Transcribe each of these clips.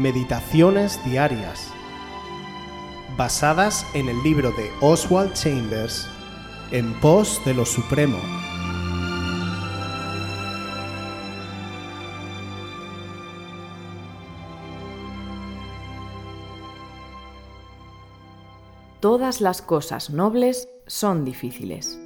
Meditaciones Diarias, basadas en el libro de Oswald Chambers, En pos de lo Supremo. Todas las cosas nobles son difíciles.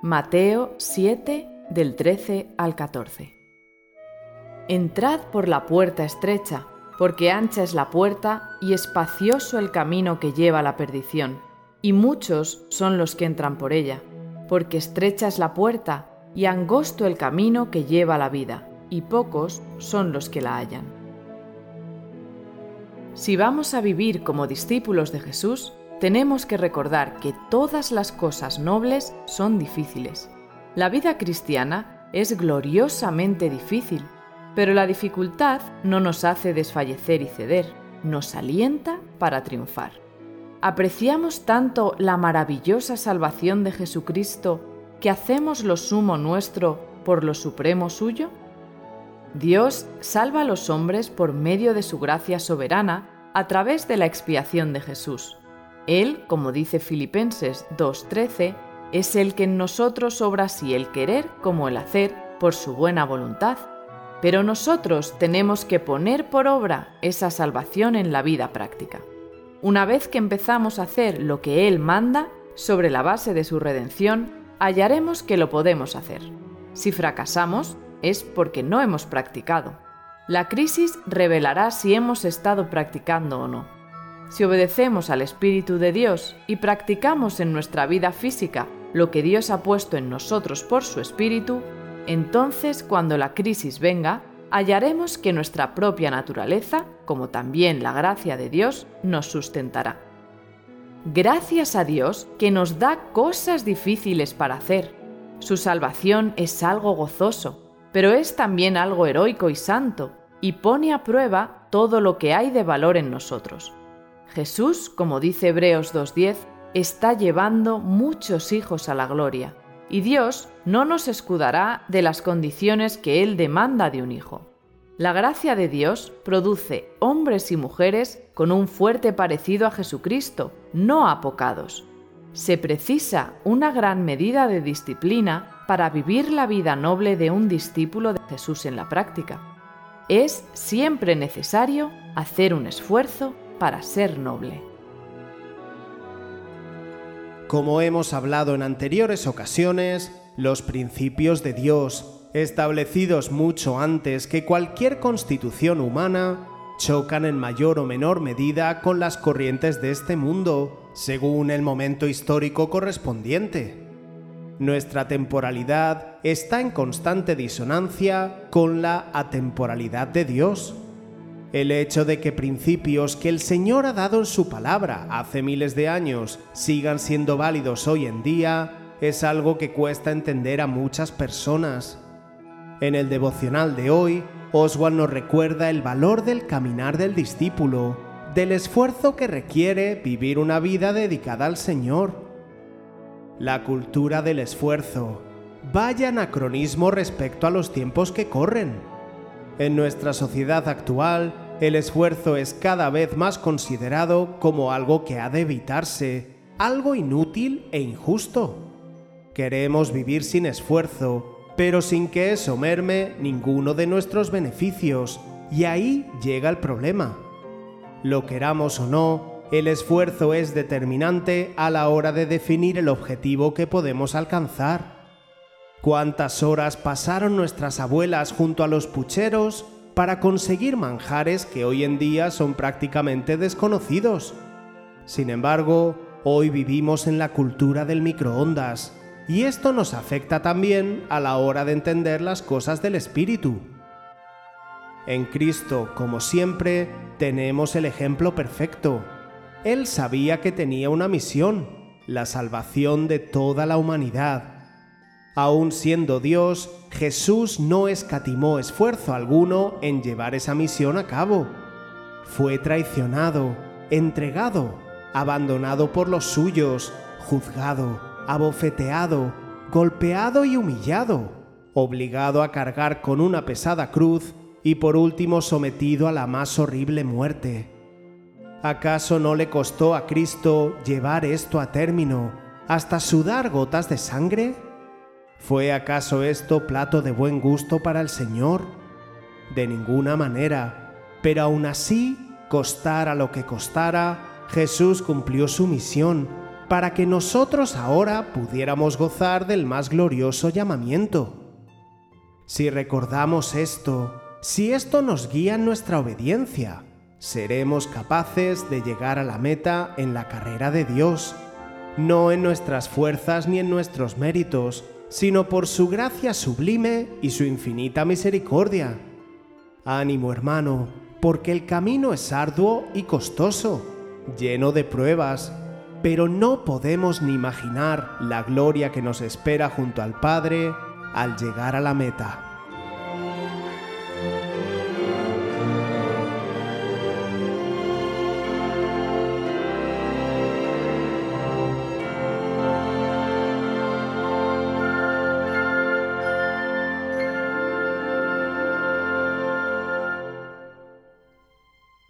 Mateo 7 del 13 al 14. Entrad por la puerta estrecha, porque ancha es la puerta y espacioso el camino que lleva a la perdición, y muchos son los que entran por ella, porque estrecha es la puerta y angosto el camino que lleva a la vida, y pocos son los que la hallan. Si vamos a vivir como discípulos de Jesús, tenemos que recordar que todas las cosas nobles son difíciles. La vida cristiana es gloriosamente difícil, pero la dificultad no nos hace desfallecer y ceder, nos alienta para triunfar. ¿Apreciamos tanto la maravillosa salvación de Jesucristo que hacemos lo sumo nuestro por lo supremo suyo? Dios salva a los hombres por medio de su gracia soberana a través de la expiación de Jesús. Él, como dice Filipenses 2.13, es el que en nosotros obra así el querer como el hacer por su buena voluntad. Pero nosotros tenemos que poner por obra esa salvación en la vida práctica. Una vez que empezamos a hacer lo que Él manda, sobre la base de su redención, hallaremos que lo podemos hacer. Si fracasamos, es porque no hemos practicado. La crisis revelará si hemos estado practicando o no. Si obedecemos al Espíritu de Dios y practicamos en nuestra vida física lo que Dios ha puesto en nosotros por su Espíritu, entonces cuando la crisis venga, hallaremos que nuestra propia naturaleza, como también la gracia de Dios, nos sustentará. Gracias a Dios que nos da cosas difíciles para hacer. Su salvación es algo gozoso, pero es también algo heroico y santo, y pone a prueba todo lo que hay de valor en nosotros. Jesús, como dice Hebreos 2.10, está llevando muchos hijos a la gloria, y Dios no nos escudará de las condiciones que Él demanda de un hijo. La gracia de Dios produce hombres y mujeres con un fuerte parecido a Jesucristo, no apocados. Se precisa una gran medida de disciplina para vivir la vida noble de un discípulo de Jesús en la práctica. Es siempre necesario hacer un esfuerzo para ser noble. Como hemos hablado en anteriores ocasiones, los principios de Dios, establecidos mucho antes que cualquier constitución humana, chocan en mayor o menor medida con las corrientes de este mundo, según el momento histórico correspondiente. Nuestra temporalidad está en constante disonancia con la atemporalidad de Dios. El hecho de que principios que el Señor ha dado en su palabra hace miles de años sigan siendo válidos hoy en día es algo que cuesta entender a muchas personas. En el devocional de hoy, Oswald nos recuerda el valor del caminar del discípulo, del esfuerzo que requiere vivir una vida dedicada al Señor. La cultura del esfuerzo. Vaya anacronismo respecto a los tiempos que corren. En nuestra sociedad actual, el esfuerzo es cada vez más considerado como algo que ha de evitarse, algo inútil e injusto. Queremos vivir sin esfuerzo, pero sin que eso merme ninguno de nuestros beneficios, y ahí llega el problema. Lo queramos o no, el esfuerzo es determinante a la hora de definir el objetivo que podemos alcanzar. ¿Cuántas horas pasaron nuestras abuelas junto a los pucheros para conseguir manjares que hoy en día son prácticamente desconocidos? Sin embargo, hoy vivimos en la cultura del microondas, y esto nos afecta también a la hora de entender las cosas del espíritu. En Cristo, como siempre, tenemos el ejemplo perfecto. Él sabía que tenía una misión, la salvación de toda la humanidad Aún siendo Dios, Jesús no escatimó esfuerzo alguno en llevar esa misión a cabo. Fue traicionado, entregado, abandonado por los suyos, juzgado, abofeteado, golpeado y humillado, obligado a cargar con una pesada cruz y por último sometido a la más horrible muerte. ¿Acaso no le costó a Cristo llevar esto a término hasta sudar gotas de sangre? ¿Fue acaso esto plato de buen gusto para el Señor? De ninguna manera, pero aún así, costara lo que costara, Jesús cumplió su misión para que nosotros ahora pudiéramos gozar del más glorioso llamamiento. Si recordamos esto, si esto nos guía en nuestra obediencia, seremos capaces de llegar a la meta en la carrera de Dios, no en nuestras fuerzas ni en nuestros méritos, sino por su gracia sublime y su infinita misericordia. Ánimo hermano, porque el camino es arduo y costoso, lleno de pruebas, pero no podemos ni imaginar la gloria que nos espera junto al Padre al llegar a la meta.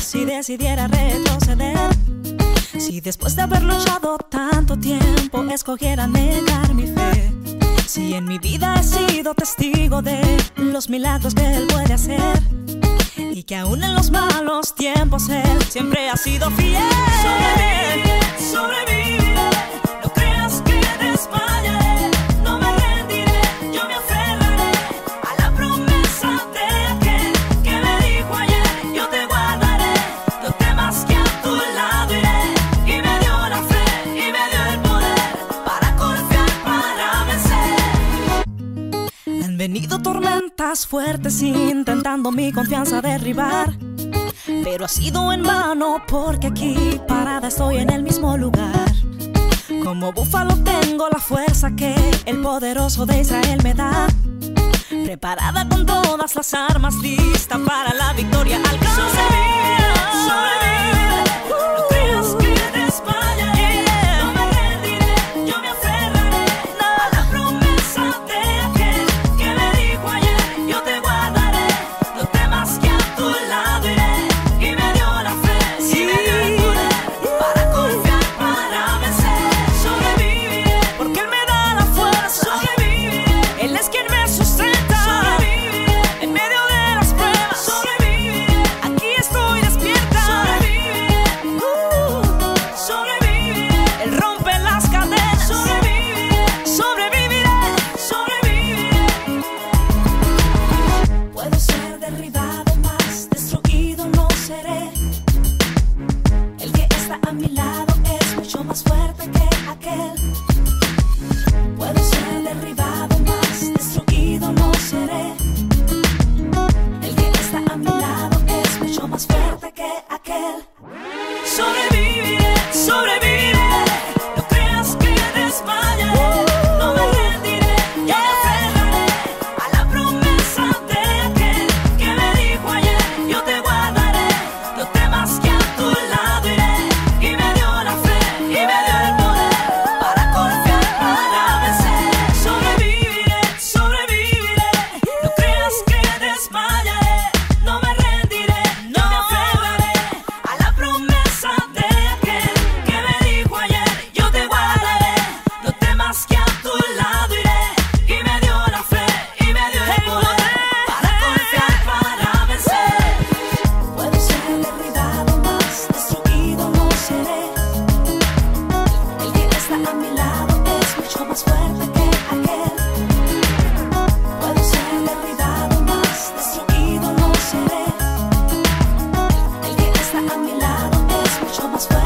si decidiera retroceder. Si después de haber luchado tanto tiempo escogiera negar mi fe. Si en mi vida he sido testigo de los milagros que Él puede hacer. Y que aún en los malos tiempos Él siempre ha sido fiel. Sobreviviré, sobreviviré. No tormentas fuertes intentando mi confianza derribar. Pero ha sido en vano porque aquí parada estoy en el mismo lugar. Como búfalo tengo la fuerza que el poderoso de Israel me da. Preparada con todas las armas, lista para la victoria. Alcanzaré, a mi lado es mucho más fuerte.